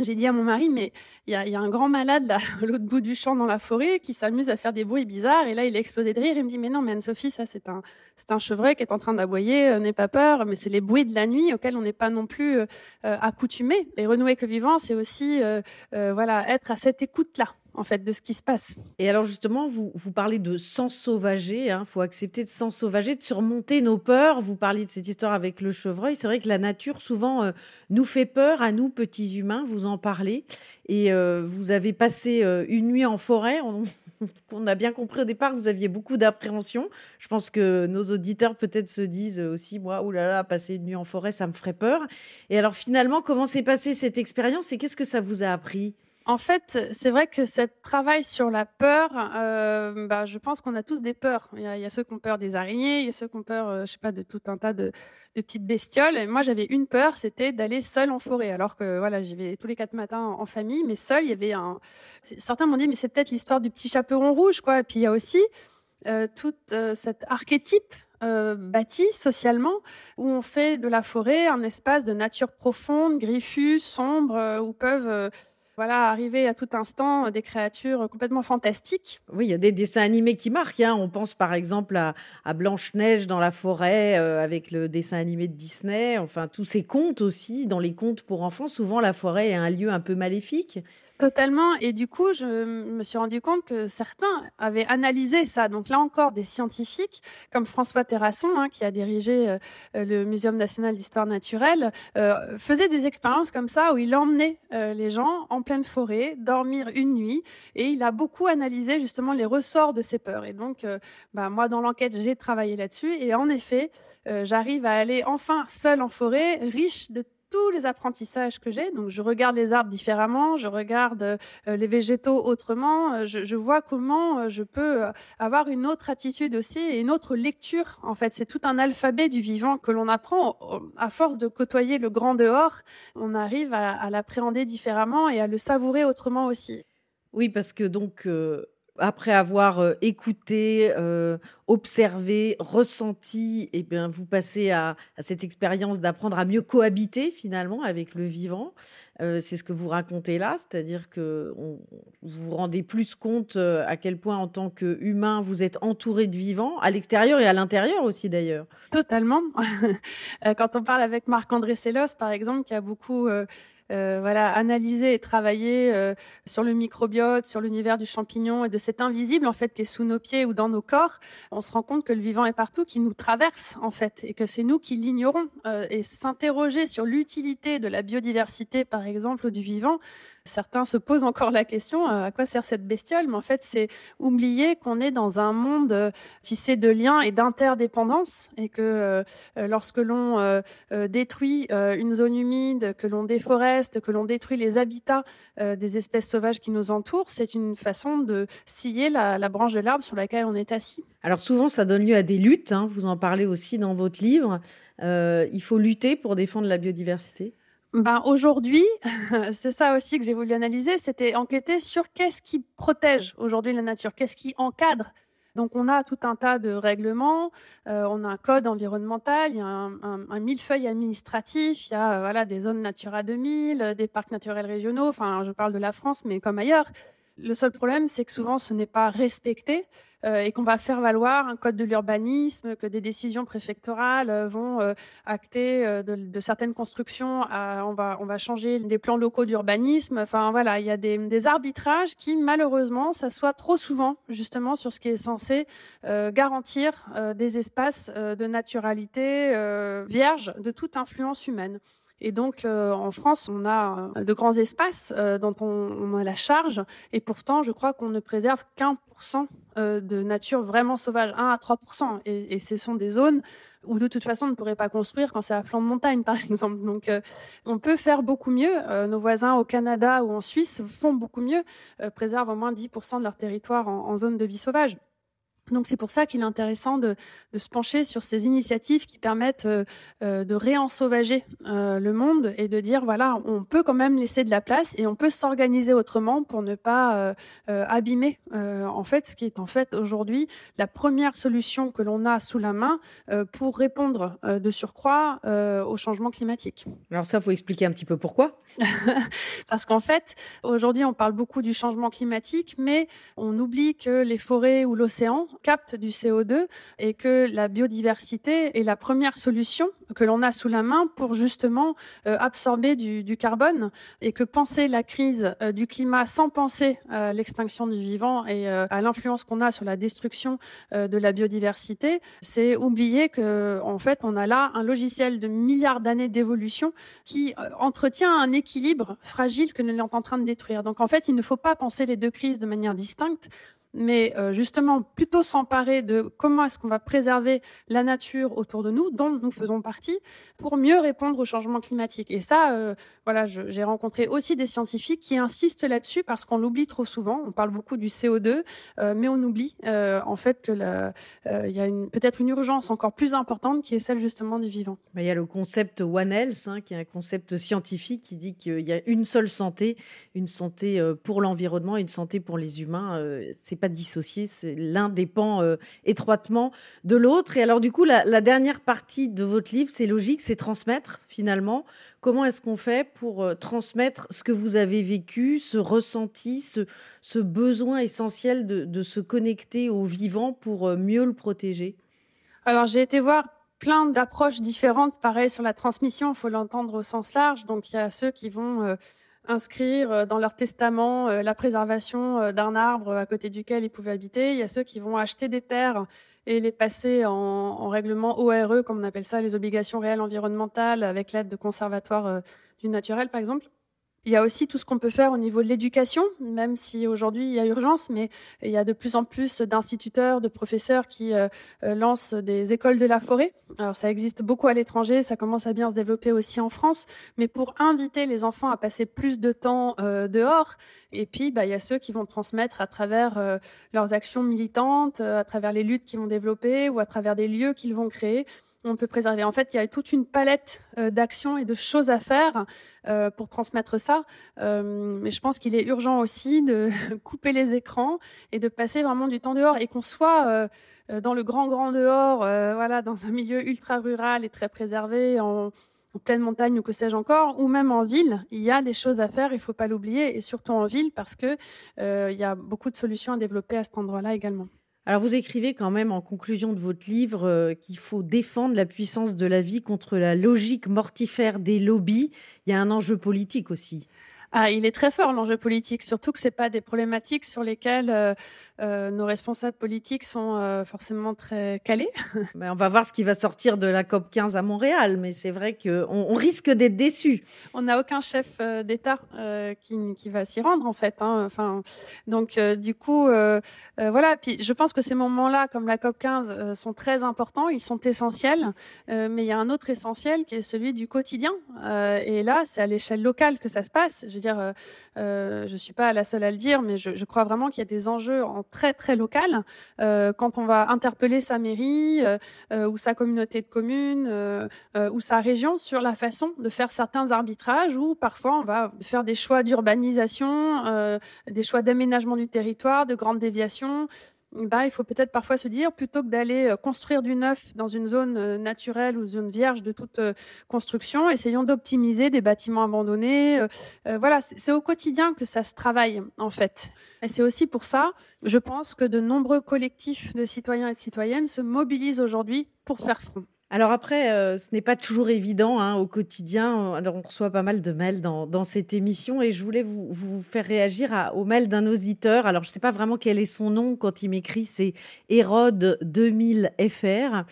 J'ai dit à mon mari, mais il y a, un grand malade <laughs> à l'autre bout du champ dans la forêt, qui s'amuse à faire des bruits bizarres. Et là, il a explosé de rire. Il me dit, mais non, mais Anne-Sophie, ça, c'est un, chevreuil qui est en train d'aboyer. Euh, n'aie pas peur, mais c'est les bruits de la nuit auxquels on n'est pas non plus euh, euh, accoutumé. Et renouer avec le vivant, c'est aussi, voilà, être à cette écoute-là en fait de ce qui se passe. Et alors justement, vous, vous parlez de s'ensauvager, il hein, faut accepter de s'ensauvager, de surmonter nos peurs. Vous parliez de cette histoire avec le chevreuil. C'est vrai que la nature souvent euh, nous fait peur à nous petits humains, vous en parlez. Et euh, vous avez passé euh, une nuit en forêt. On, <laughs> a bien compris au départ vous aviez beaucoup d'appréhension. Je pense que nos auditeurs peut-être se disent aussi, moi, oulala, là, passer une nuit en forêt, ça me ferait peur. Et alors finalement, comment s'est passée cette expérience et qu'est-ce que ça vous a appris? En fait, c'est vrai que ce travail sur la peur, euh, bah, je pense qu'on a tous des peurs. Il y, a, ceux qui ont peur des araignées, il y a ceux qui ont peur, euh, je sais pas, de tout un tas de, petites bestioles. Et moi, j'avais une peur, c'était d'aller seule en forêt. Alors que voilà, j'y vais tous les quatre matins en, famille, mais seule, il y avait un. Certains m'ont dit, mais c'est peut-être l'histoire du petit chaperon rouge, quoi. Et puis il y a aussi euh, tout cet archétype bâti socialement, où on fait de la forêt un espace de nature profonde, griffu, sombre, où peuvent voilà, arriver à tout instant des créatures complètement fantastiques. Oui, il y a des dessins animés qui marquent. Hein. On pense par exemple à, Blanche-Neige dans la forêt euh, avec le dessin animé de Disney. Enfin, tous ces contes aussi. Dans les contes pour enfants, souvent la forêt est un lieu un peu maléfique. Totalement. Et du coup, je me suis rendu compte que certains avaient analysé ça. Donc là encore, des scientifiques comme François Terrasson, hein, qui a dirigé euh, euh, le Muséum national d'histoire naturelle, euh, faisaient des expériences comme ça où il emmenait les gens en pleine forêt dormir une nuit et il a beaucoup analysé justement les ressorts de ces peurs. Et donc, bah, moi, dans l'enquête, j'ai travaillé là-dessus et en effet, j'arrive à aller enfin seul en forêt, riche de tous les apprentissages que j'ai. Donc, je regarde les arbres différemment, je regarde euh, les végétaux autrement, euh, je, vois comment euh, je peux avoir une autre attitude aussi et une autre lecture. En fait, c'est tout un alphabet du vivant que l'on apprend à force de côtoyer le grand dehors. On arrive à, l'appréhender différemment et à le savourer autrement aussi. Oui, parce que donc après avoir euh, écouté, euh, observé, ressenti, et eh bien, vous passez à, cette expérience d'apprendre à mieux cohabiter finalement avec le vivant. Euh, c'est ce que vous racontez là, c'est-à-dire que vous vous rendez plus compte à quel point en tant qu'humain vous êtes entouré de vivants, à l'extérieur et à l'intérieur aussi d'ailleurs. Totalement. <laughs> Quand on parle avec Marc-André Sellos, par exemple, qui a beaucoup euh, voilà, analyser et travailler euh, sur le microbiote, sur l'univers du champignon et de cet invisible en fait qui est sous nos pieds ou dans nos corps, on se rend compte que le vivant est partout, qui nous traverse en fait, et que c'est nous qui l'ignorons. Euh, et s'interroger sur l'utilité de la biodiversité, par exemple, ou du vivant, Certains se posent encore la question euh, à quoi sert cette bestiole, mais en fait c'est oublier qu'on est dans un monde euh, tissé de liens et d'interdépendance et que euh, lorsque l'on détruit une zone humide, que l'on déforeste, que l'on détruit les habitats des espèces sauvages qui nous entourent, c'est une façon de scier la, branche de l'arbre sur laquelle on est assis. Alors souvent ça donne lieu à des luttes, hein. vous en parlez aussi dans votre livre. il faut lutter pour défendre la biodiversité. Ben aujourd'hui, <laughs> c'est ça aussi que j'ai voulu analyser, c'était enquêter sur qu'est-ce qui protège aujourd'hui la nature, qu'est-ce qui encadre. Donc on a tout un tas de règlements, euh, on a un code environnemental, il y a un, un, millefeuille administratif, il y a voilà des zones Natura 2000, des parcs naturels régionaux. Enfin, je parle de la France, mais comme ailleurs. Le seul problème, c'est que souvent ce n'est pas respecté. Euh, et qu'on va faire valoir un code de l'urbanisme, que des décisions préfectorales euh, vont euh, acter de, certaines constructions, on, va, on va changer des plans locaux d'urbanisme. Enfin voilà, il y a des, des arbitrages qui malheureusement s'assoient trop souvent justement sur ce qui est censé garantir des espaces de naturalité vierges de toute influence humaine. Et donc, en France, on a de grands espaces dont on, on, a la charge, et pourtant, je crois qu'on ne préserve qu'un pour cent euh, de nature vraiment sauvage, 1 à 3 et, et ce sont des zones où de toute façon on ne pourrait pas construire quand c'est à flanc de montagne, <laughs> par exemple. Donc, euh, on peut faire beaucoup mieux. Euh, nos voisins au Canada ou en Suisse font beaucoup mieux, préservent au moins 10% de leur territoire en zone de vie sauvage. Donc c'est pour ça qu'il est intéressant de, se pencher sur ces initiatives qui permettent euh, euh, de réensauvager euh, le monde et de dire voilà on peut quand même laisser de la place et on peut s'organiser autrement pour ne pas abîmer en fait ce qui est en fait aujourd'hui la première solution que l'on a sous la main pour répondre de surcroît au changement climatique. Alors ça faut expliquer un petit peu pourquoi <laughs> Parce qu'en fait aujourd'hui on parle beaucoup du changement climatique mais on oublie que les forêts ou l'océan capte du CO2 et que la biodiversité est la première solution que l'on a sous la main pour justement euh, absorber du, carbone et que penser la crise euh, du climat sans penser à l'extinction du vivant et euh, à l'influence qu'on a sur la destruction de la biodiversité, c'est oublier que en fait on a là un logiciel de milliards d'années d'évolution qui entretient un équilibre fragile que nous sommes en train de détruire. Donc en fait, il ne faut pas penser les deux crises de manière distincte mais euh, justement plutôt s'emparer de comment est-ce qu'on va préserver la nature autour de nous, dont nous faisons partie, pour mieux répondre au changement climatique. Et ça, euh, voilà, j'ai rencontré aussi des scientifiques qui insistent là-dessus parce qu'on l'oublie trop souvent. On parle beaucoup du CO2, euh, mais on oublie en fait que il y a peut-être une urgence encore plus importante qui est celle justement du vivant. Il y a le concept One Health, hein, qui est un concept scientifique qui dit qu'il y a une seule santé, une santé pour l'environnement, une santé pour les humains. c'est pas dissocié, l'un dépend euh, étroitement de l'autre. Et alors du coup, la, dernière partie de votre livre, c'est logique, c'est transmettre finalement. Comment est-ce qu'on fait pour euh, transmettre ce que vous avez vécu, ce ressenti, ce, besoin essentiel de, se connecter au vivant pour mieux le protéger? Alors j'ai été voir plein d'approches différentes. Pareil sur la transmission, il faut l'entendre au sens large. Donc il y a ceux qui vont euh, inscrire euh, dans leur testament euh, la préservation d'un arbre à côté duquel ils pouvaient habiter. Il y a ceux qui vont acheter des terres et les passer en, en règlement ORE, comme on appelle ça, les obligations réelles environnementales, avec l'aide de conservatoires du naturel, par exemple. Il y a aussi tout ce qu'on peut faire au niveau de l'éducation, même si aujourd'hui il y a urgence, mais il y a de plus en plus d'instituteurs, de professeurs qui euh, euh, lancent des écoles de la forêt. Alors ça existe beaucoup à l'étranger, ça commence à bien se développer aussi en France, mais pour inviter les enfants à passer plus de temps euh, dehors, et puis bah, il y a ceux qui vont transmettre à travers leurs actions militantes, à travers les luttes qu'ils vont développer ou à travers des lieux qu'ils vont créer on peut préserver. En fait, il y a toute une palette euh, d'actions et de choses à faire euh, pour transmettre ça. Euh, mais je pense qu'il est urgent aussi de <laughs> couper les écrans et de passer vraiment du temps dehors et qu'on soit dans le grand grand dehors, voilà, dans un milieu ultra rural et très préservé, en, pleine montagne ou que sais-je encore, ou même en ville, il y a des choses à faire, il faut pas l'oublier, et surtout en ville parce que il y a beaucoup de solutions à développer à cet endroit-là également. Alors vous écrivez quand même en conclusion de votre livre euh, qu'il faut défendre la puissance de la vie contre la logique mortifère des lobbies. Il y a un enjeu politique aussi. Ah, il est très fort l'enjeu politique, surtout que c'est pas des problématiques sur lesquelles euh, euh, nos responsables politiques sont euh, forcément très calés. <laughs> Ben, on va voir ce qui va sortir de la COP 15 à Montréal, mais c'est vrai qu'on on risque d'être déçu. On n'a aucun chef d'État qui, qui, va s'y rendre en fait. Hein. Enfin, donc du coup, voilà. Puis je pense que ces moments-là, comme la COP 15, sont très importants, ils sont essentiels. mais il y a un autre essentiel qui est celui du quotidien. et là, c'est à l'échelle locale que ça se passe. Je dire, euh, euh, je suis pas la seule à le dire, mais je, je crois vraiment qu'il y a des enjeux en très très local. Euh, quand on va interpeller sa mairie euh, ou sa communauté de communes ou sa région sur la façon de faire certains arbitrages, ou parfois on va faire des choix d'urbanisation, des choix d'aménagement du territoire, de grandes déviations, bah, il faut peut-être parfois se dire, plutôt que d'aller euh, construire du neuf dans une zone euh, naturelle ou zone vierge de toute euh, construction, essayons d'optimiser des bâtiments abandonnés. voilà, c'est au quotidien que ça se travaille, en fait. Et c'est aussi pour ça, je pense que de nombreux collectifs de citoyens et de citoyennes se mobilisent aujourd'hui pour faire front. Alors après, euh, ce n'est pas toujours évident hein, au quotidien. Alors on reçoit pas mal de mails dans, cette émission et je voulais vous, faire réagir au mail d'un auditeur. Alors je ne sais pas vraiment quel est son nom quand il m'écrit, c'est Hérode 2000FR.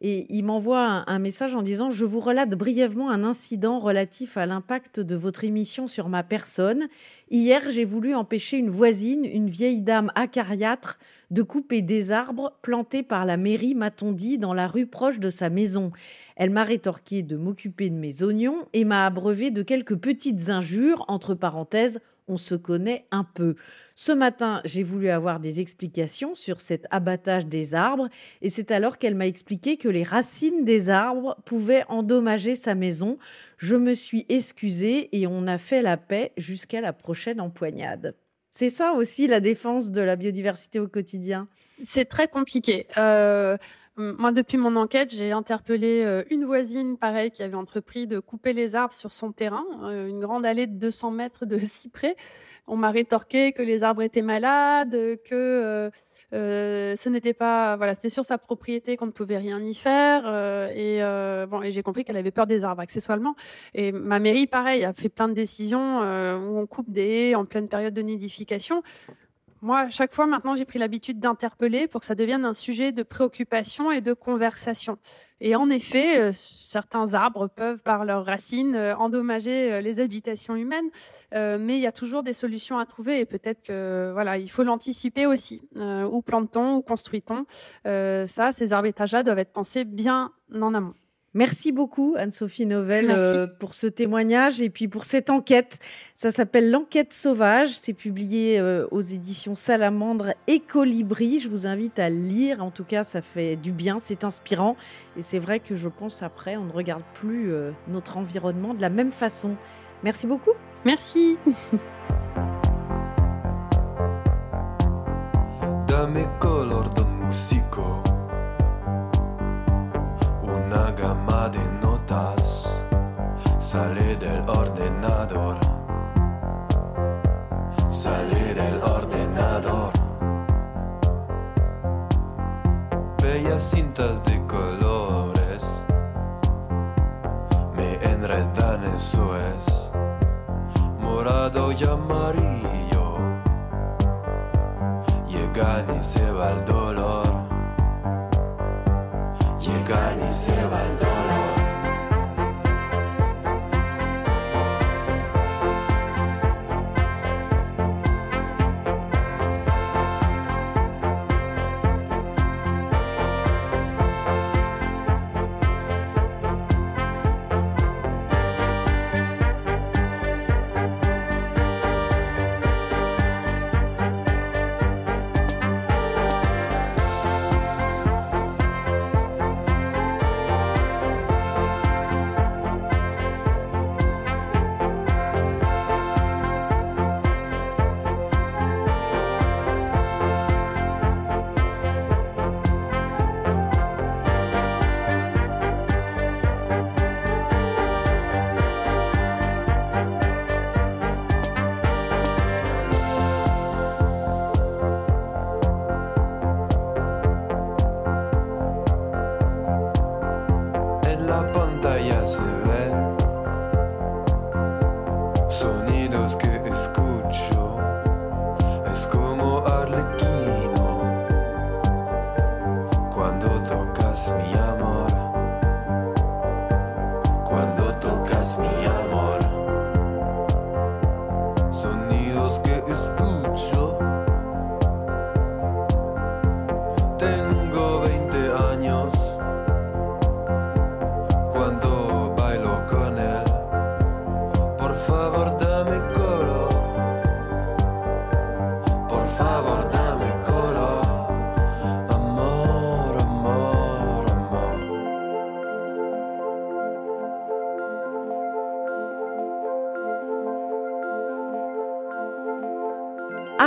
Et il m'envoie un, message en disant Je vous relate brièvement un incident relatif à l'impact de votre émission sur ma personne. Hier, j'ai voulu empêcher une voisine, une vieille dame acariâtre, de couper des arbres plantés par la mairie, m'a-t-on dit, dans la rue proche de sa maison. Elle m'a rétorqué de m'occuper de mes oignons et m'a abreuvé de quelques petites injures, entre parenthèses, on se connaît un peu. Ce matin, j'ai voulu avoir des explications sur cet abattage des arbres et c'est alors qu'elle m'a expliqué que les racines des arbres pouvaient endommager sa maison. Je me suis excusée et on a fait la paix jusqu'à la prochaine empoignade. C'est ça aussi la défense de la biodiversité au quotidien? C'est très compliqué. Euh, moi, depuis mon enquête, j'ai interpellé euh, une voisine, pareil, qui avait entrepris de couper les arbres sur son terrain, euh, une grande allée de 200 mètres de cyprès. On m'a rétorqué que les arbres étaient malades, que euh, ce n'était pas, voilà, c'était sur sa propriété qu'on ne pouvait rien y faire. Euh, et euh, bon, et j'ai compris qu'elle avait peur des arbres accessoirement. Et ma mairie, pareil, a fait plein de décisions où on coupe des haies en pleine période de nidification. Moi, chaque fois maintenant, j'ai pris l'habitude d'interpeller pour que ça devienne un sujet de préoccupation et de conversation. Et en effet, euh, certains arbres peuvent, par leurs racines, euh, endommager euh, les habitations humaines, mais il y a toujours des solutions à trouver et peut-être que voilà, il faut l'anticiper aussi. où plante-t-on, où construit-on? Ça, ces arbitrages-là doivent être pensés bien en amont. Merci beaucoup Anne-Sophie Novelle euh, pour ce témoignage et puis pour cette enquête. Ça s'appelle L'enquête sauvage. C'est publié euh, aux éditions Salamandre et Colibri. Je vous invite à lire. En tout cas, ça fait du bien, c'est inspirant. Et c'est vrai que je pense après, on ne regarde plus euh, notre environnement de la même façon. Merci beaucoup. Merci. gama de notas sale del ordenador. Sale del ordenador. Bellas cintas de colores me enredan, eso es. Morado y amarillo. Llegan y se va el dolor. Llegan y se va el dolor.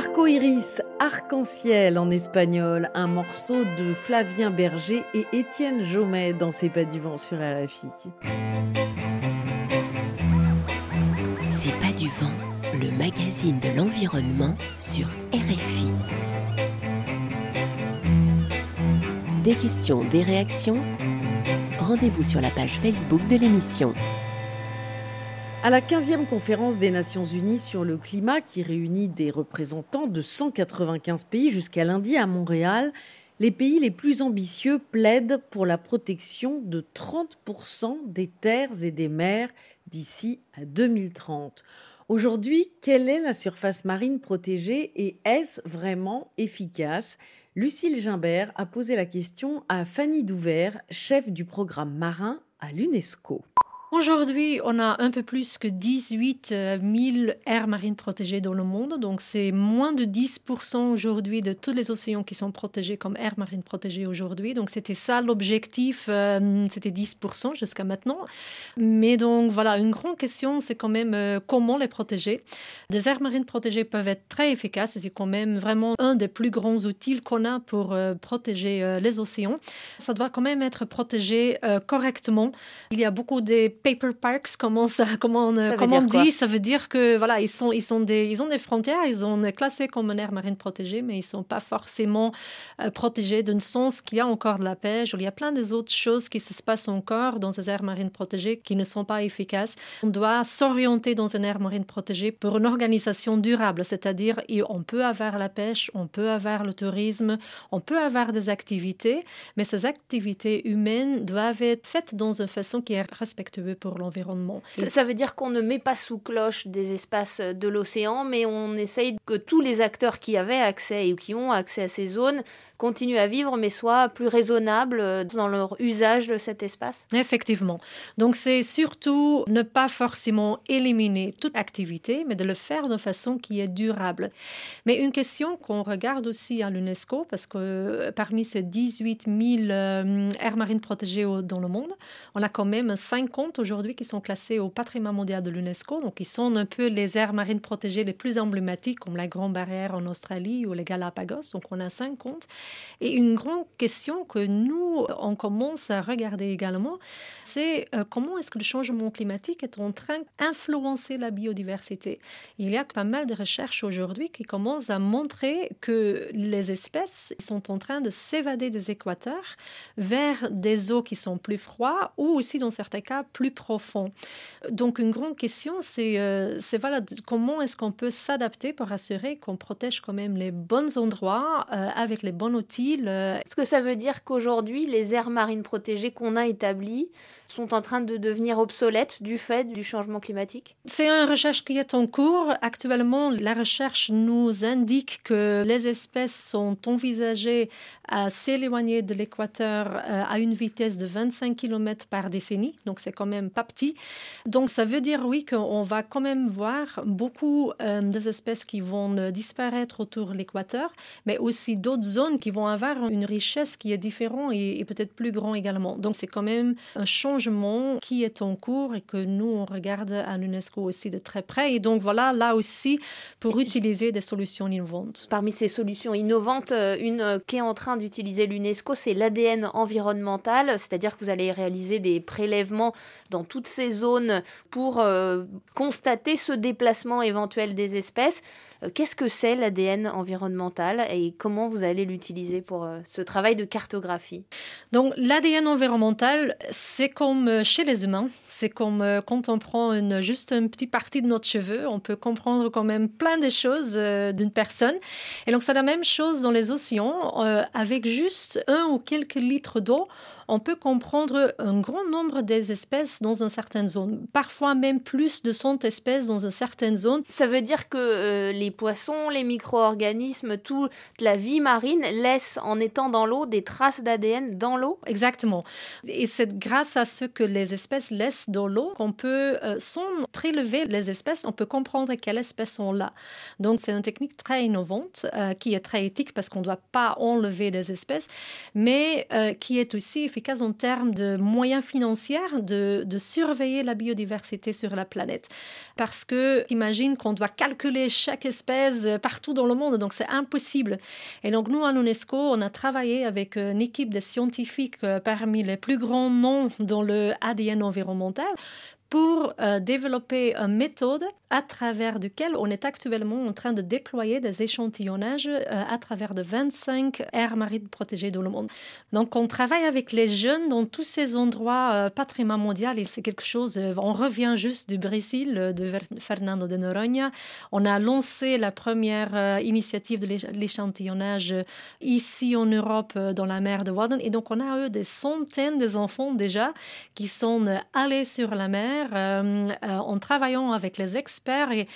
Arco iris, arc-en-ciel en espagnol, un morceau de Flavien Berger et Étienne Jomet dans C'est pas du vent sur RFI. C'est pas du vent, le magazine de l'environnement sur RFI. Des questions, des réactions? Rendez-vous sur la page Facebook de l'émission. À la 15e conférence des Nations Unies sur le climat, qui réunit des représentants de 195 pays jusqu'à lundi à Montréal, les pays les plus ambitieux plaident pour la protection de 30% des terres et des mers d'ici à 2030. Aujourd'hui, quelle est la surface marine protégée et est-ce vraiment efficace? Lucille Gimbert a posé la question à Fanny Douvert, chef du programme marin à l'UNESCO. Aujourd'hui, on a un peu plus que 18 000 aires marines protégées dans le monde. Donc, c'est moins de 10% aujourd'hui de tous les océans qui sont protégés comme aires marines protégées aujourd'hui. Donc, c'était ça l'objectif. euh, c'était 10% jusqu'à maintenant. Mais donc, voilà, une grande question, c'est quand même euh, comment les protéger. Des aires marines protégées peuvent être très efficaces. C'est quand même vraiment un des plus grands outils qu'on a pour euh, protéger euh, les océans. Ça doit quand même être protégé euh, correctement. Il y a beaucoup de paper parks, comment, ça, comment on, Ça comment on dit Ça veut dire que voilà, ils, sont, ils, sont des, ils ont des frontières, ils sont classés comme une aire marine protégée, mais ils ne sont pas forcément euh, protégés d'un sens qu'il y a encore de la pêche. Il y a plein des autres choses qui se passent encore dans ces aires marines protégées qui ne sont pas efficaces. On doit s'orienter dans une aire marine protégée pour une organisation durable, c'est-à-dire on peut avoir la pêche, on peut avoir le tourisme, on peut avoir des activités, mais ces activités humaines doivent être faites dans une façon qui est respectueuse pour l'environnement. Ça, ça veut dire qu'on ne met pas sous cloche des espaces de l'océan, mais on essaye que tous les acteurs qui avaient accès ou qui ont accès à ces zones continuent à vivre, mais soient plus raisonnables dans leur usage de cet espace. Effectivement. Donc, c'est surtout ne pas forcément éliminer toute activité, mais de le faire de façon qui est durable. Mais une question qu'on regarde aussi à l'UNESCO, parce que euh, parmi ces 18 000 euh, aires marines protégées dans le monde, on a quand même 50 50 aujourd'hui qui sont classées au patrimoine mondial de l'UNESCO, donc qui sont un peu les aires marines protégées les plus emblématiques, comme la Grande Barrière en Australie ou les Galapagos. Donc on a 50. Et une grande question que nous, on commence à regarder également, c'est euh, comment est-ce que le changement climatique est en train d'influencer la biodiversité? Il y a pas mal de recherches aujourd'hui qui commencent à montrer que les espèces sont en train de s'évader des équateurs vers des eaux qui sont plus froides ou aussi dans certains cas plus profonds. Donc une grande question, c'est euh, comment est-ce qu'on peut s'adapter pour assurer qu'on protège quand même les bons endroits euh, avec les bons outils. Est-ce que ça veut dire qu'aujourd'hui, les aires marines protégées qu'on a établies sont en train de devenir obsolètes du fait du changement climatique C'est une recherche qui est en cours. Actuellement, la recherche nous indique que les espèces sont envisagées à s'éloigner de l'équateur euh, à une vitesse de 25 km par décennie. Donc, c'est quand même pas petit. Donc, ça veut dire, oui, qu'on va quand même voir beaucoup euh, des espèces qui vont disparaître autour de l'équateur, mais aussi d'autres zones qui vont avoir une richesse qui est différente et, peut-être plus grand également. Donc, c'est quand même un changement qui est en cours et que nous, on regarde à l'UNESCO aussi de très près. Et donc, voilà, là aussi, pour utiliser des solutions innovantes. Parmi ces solutions innovantes, euh, une euh, qui est en train d'utiliser l'UNESCO, c'est l'ADN environnemental, c'est-à-dire que vous allez réaliser des prélèvements dans toutes ces zones pour euh, constater ce déplacement éventuel des espèces. Euh, Qu'est-ce que c'est l'ADN environnemental et comment vous allez l'utiliser pour euh, ce travail de cartographie? Donc, l'ADN environnemental, c'est comme euh, chez les humains. C'est comme quand on prend une, juste une petite partie de notre cheveu, on peut comprendre quand même plein de choses d'une personne. Et donc, c'est la même chose dans les océans. Avec juste un ou quelques litres d'eau, on peut comprendre un grand nombre des espèces dans une certaine zone. Parfois même plus de 100 espèces dans une certaine zone. Ça veut dire que euh, les poissons, les micro-organismes, toute la vie marine laisse en étant dans l'eau des traces d'ADN dans l'eau Exactement. Et c'est grâce à ce que les espèces laissent dans l'eau qu'on peut, euh, sans prélever les espèces, on peut comprendre quelles espèces sont là. Donc c'est une technique très innovante euh, qui est très éthique parce qu'on ne doit pas enlever des espèces, mais euh, qui est aussi efficace en termes de moyens financiers de, de surveiller la biodiversité sur la planète. Parce que imagine qu'on doit calculer chaque espèce euh, partout dans le monde, donc c'est impossible. Et donc nous, à l'UNESCO, on a travaillé avec une équipe de scientifiques euh, parmi les plus grands noms dans le ADN environnemental pour euh, développer une méthode à travers laquelle on est actuellement en train de déployer des échantillonnages euh, à travers de 25 aires marines protégées dans le monde. Donc on travaille avec les jeunes dans tous ces endroits euh, patrimoine mondial et c'est quelque chose, on revient juste du Brésil, de Fernando de Noronha. On a lancé la première initiative de l'éch- l'échantillonnage ici en Europe, dans la mer de Wadden. Et donc on a eux des centaines d'enfants déjà qui sont allés sur la mer euh, euh, en travaillant avec les experts. Et,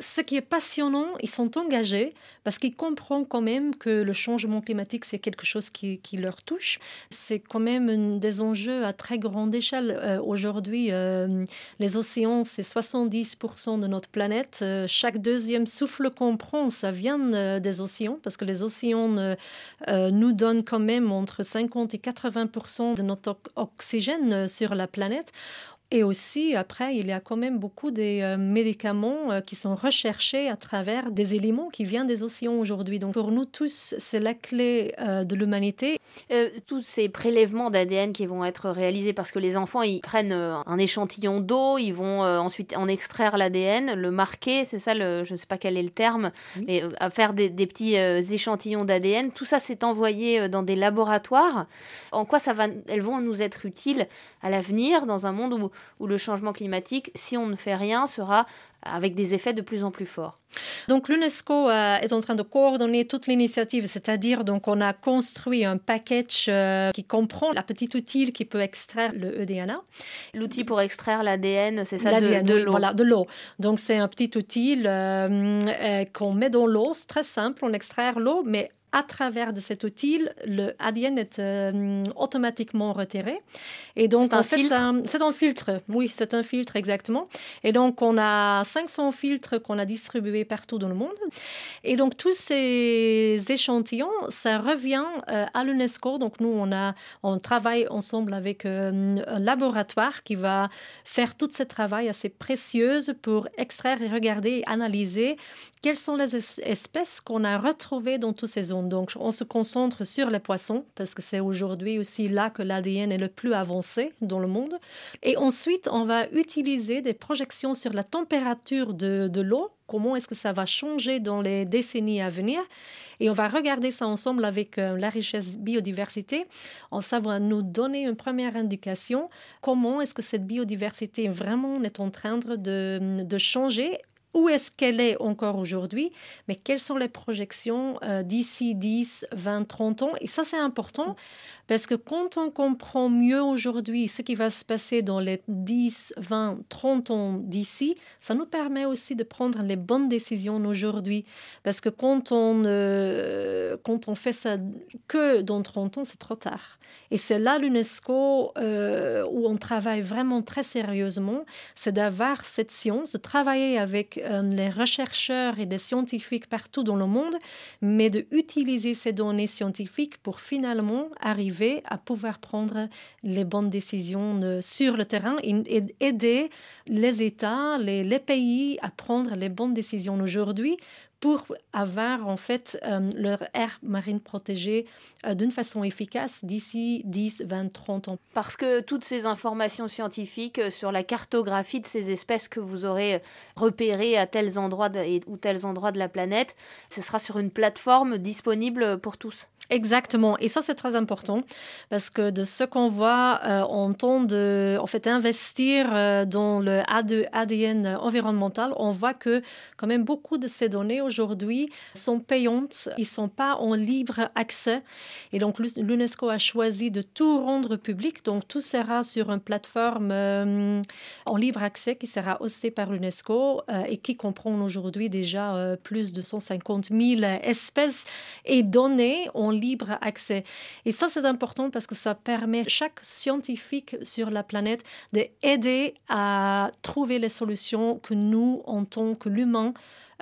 ce qui est passionnant, ils sont engagés parce qu'ils comprennent quand même que le changement climatique, c'est quelque chose qui, leur touche. C'est quand même des enjeux à très grande échelle. Euh, Aujourd'hui, les océans, c'est 70% de notre planète. Chaque deuxième souffle qu'on prend, ça vient des océans parce que les océans nous donnent quand même entre 50 et 80% de notre ox- oxygène sur la planète. Et aussi, après, il y a quand même beaucoup des euh, médicaments euh, qui sont recherchés à travers des éléments qui viennent des océans aujourd'hui. Donc pour nous tous, c'est la clé euh, de l'humanité. Euh, tous ces prélèvements d'ADN qui vont être réalisés parce que les enfants ils prennent un échantillon d'eau, ils vont ensuite en extraire l'ADN, le marquer, c'est ça, le, je ne sais pas quel est le terme, mais euh, à faire des, des petits échantillons d'ADN. Tout ça c'est envoyé dans des laboratoires. En quoi ça va, elles vont nous être utiles à l'avenir dans un monde où, où le changement climatique, si on ne fait rien, sera avec des effets de plus en plus forts. Donc l'UNESCO euh, est en train de coordonner toute l'initiative, c'est-à-dire donc on a construit un package euh, qui comprend la petite outil qui peut extraire le EDNA. L'outil pour extraire l'ADN, c'est ça, de, L'ADN, de l'eau. Voilà, de l'eau. Donc c'est un petit outil euh, qu'on met dans l'eau, c'est très simple, on extrait l'eau, mais à travers de cet outil, le ADN est euh, automatiquement retiré. Et donc, C'est un en fait, filtre ça- c'est un filtre. Oui, c'est un filtre, exactement. Et donc, on a 500 filtres qu'on a distribués partout dans le monde. Et donc, tous ces échantillons, ça revient euh, à l'UNESCO. Donc, nous, on, a, on travaille ensemble avec euh, un laboratoire qui va faire tout ce travail assez précieux pour extraire et regarder et analyser quelles sont les es- espèces qu'on a retrouvées dans toutes ces zones. Donc, on se concentre sur les poissons parce que c'est aujourd'hui aussi là que l'ADN est le plus avancé dans le monde. Et ensuite, on va utiliser des projections sur la température de, de l'eau. Comment est-ce que ça va changer dans les décennies à venir? Et on va regarder ça ensemble avec euh, la richesse biodiversité. On- Ça va nous donner une première indication comment est-ce que cette biodiversité vraiment est en train de, de changer? Où est-ce qu'elle est encore aujourd'hui, mais quelles sont les projections euh, d'ici 10, 20, 30 ans? Et ça, c'est important parce que quand on comprend mieux aujourd'hui ce qui va se passer dans les 10, 20, 30 ans d'ici, ça nous permet aussi de prendre les bonnes décisions aujourd'hui. Parce que quand on, euh, quand on fait ça que dans 30 ans, c'est trop tard. Et c'est là l'UNESCO euh, où on travaille vraiment très sérieusement, c'est d'avoir cette science, de travailler avec euh, les chercheurs et des scientifiques partout dans le monde, mais de utiliser ces données scientifiques pour finalement arriver à pouvoir prendre les bonnes décisions euh, sur le terrain et, aider les États, les pays à prendre les bonnes décisions aujourd'hui pour avoir en fait euh, leur aire marine protégée euh, d'une façon efficace d'ici 10, 20, 30 ans. Parce que toutes ces informations scientifiques euh, sur la cartographie de ces espèces que vous aurez repérées à tels endroits ou tels endroits de la planète, ce sera sur une plateforme disponible pour tous. Exactement, et ça c'est très important parce que de ce qu'on voit, euh, on tente en fait investir euh, dans le AD ADN environnemental. On voit que quand même beaucoup de ces données aujourd'hui sont payantes, ils sont pas en libre accès, et donc l'U- l'UNESCO a choisi de tout rendre public. Donc tout sera sur une plateforme euh, en libre accès qui sera hostée par l'UNESCO euh, et qui comprend aujourd'hui déjà plus de 150 000 espèces et données libre accès. Et ça, c'est important parce que ça permet chaque scientifique sur la planète d'aider à trouver les solutions que nous, en tant que l'humain,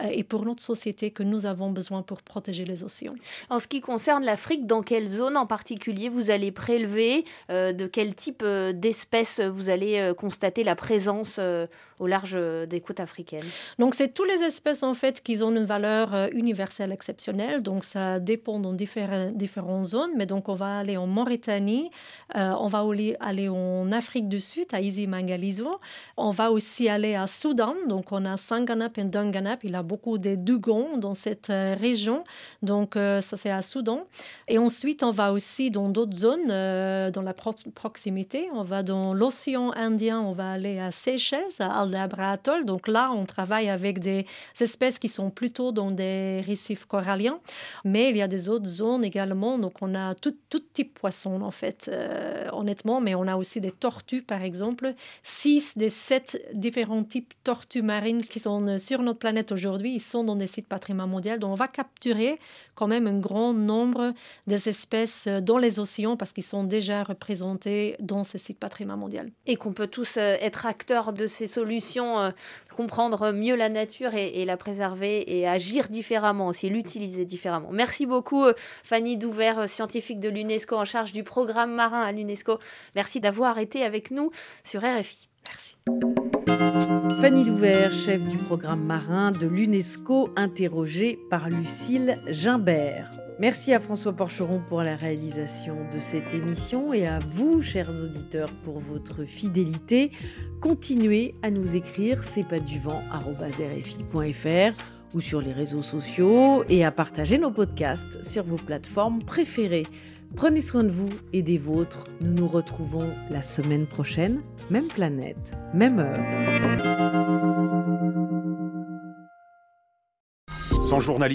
et pour notre société que nous avons besoin pour protéger les océans. En ce qui concerne l'Afrique, dans quelle zone en particulier vous allez prélever euh, De quel type euh, d'espèces vous allez euh, constater la présence euh, au large euh, des côtes africaines? Donc, c'est toutes les espèces en fait qui ont une valeur euh, universelle exceptionnelle. Donc, ça dépend dans différents, différentes zones. Mais donc, on va aller en Mauritanie, euh, on va aller, aller en Afrique du Sud, à Isi Mangalizo. On va aussi aller à Soudan. Donc, on a Sanganap et Dunganap. Il a beaucoup de Dugons dans cette euh, région. Donc, euh, ça, c'est à Soudan. Et ensuite, on va aussi dans d'autres zones, euh, dans la pro- proximité. On va dans l'océan Indien, on va aller à Seychelles, à Aldabra Atoll. Donc là, on travaille avec des espèces qui sont plutôt dans des récifs coralliens. Mais il y a des autres zones également. Donc, on a tout, tout type de poissons, en fait, honnêtement. Mais on a aussi des tortues, par exemple. Six des sept différents types de tortues marines qui sont sur notre planète aujourd'hui, ils sont dans des sites patrimoine mondial. Donc, on va capturer quand même un grand nombre des espèces euh, dans les océans parce qu'ils sont déjà représentés dans ces sites patrimoine mondial. Et qu'on peut tous euh, être acteurs de ces solutions, euh, comprendre mieux la nature et, et la préserver et agir différemment aussi, l'utiliser différemment. Merci beaucoup Fanny Douvert, scientifique de l'UNESCO en charge du programme marin à l'UNESCO. Merci d'avoir été avec nous sur RFI. Merci. Fanny Douvert, chef du programme marin de l'UNESCO, interrogée par Lucille Gimbert. Merci à François Porcheron pour la réalisation de cette émission et à vous, chers auditeurs, pour votre fidélité. Continuez à nous écrire c'est pas du ou sur les réseaux sociaux et à partager nos podcasts sur vos plateformes préférées. Prenez soin de vous et des vôtres. Nous nous retrouvons la semaine prochaine, même planète, même heure.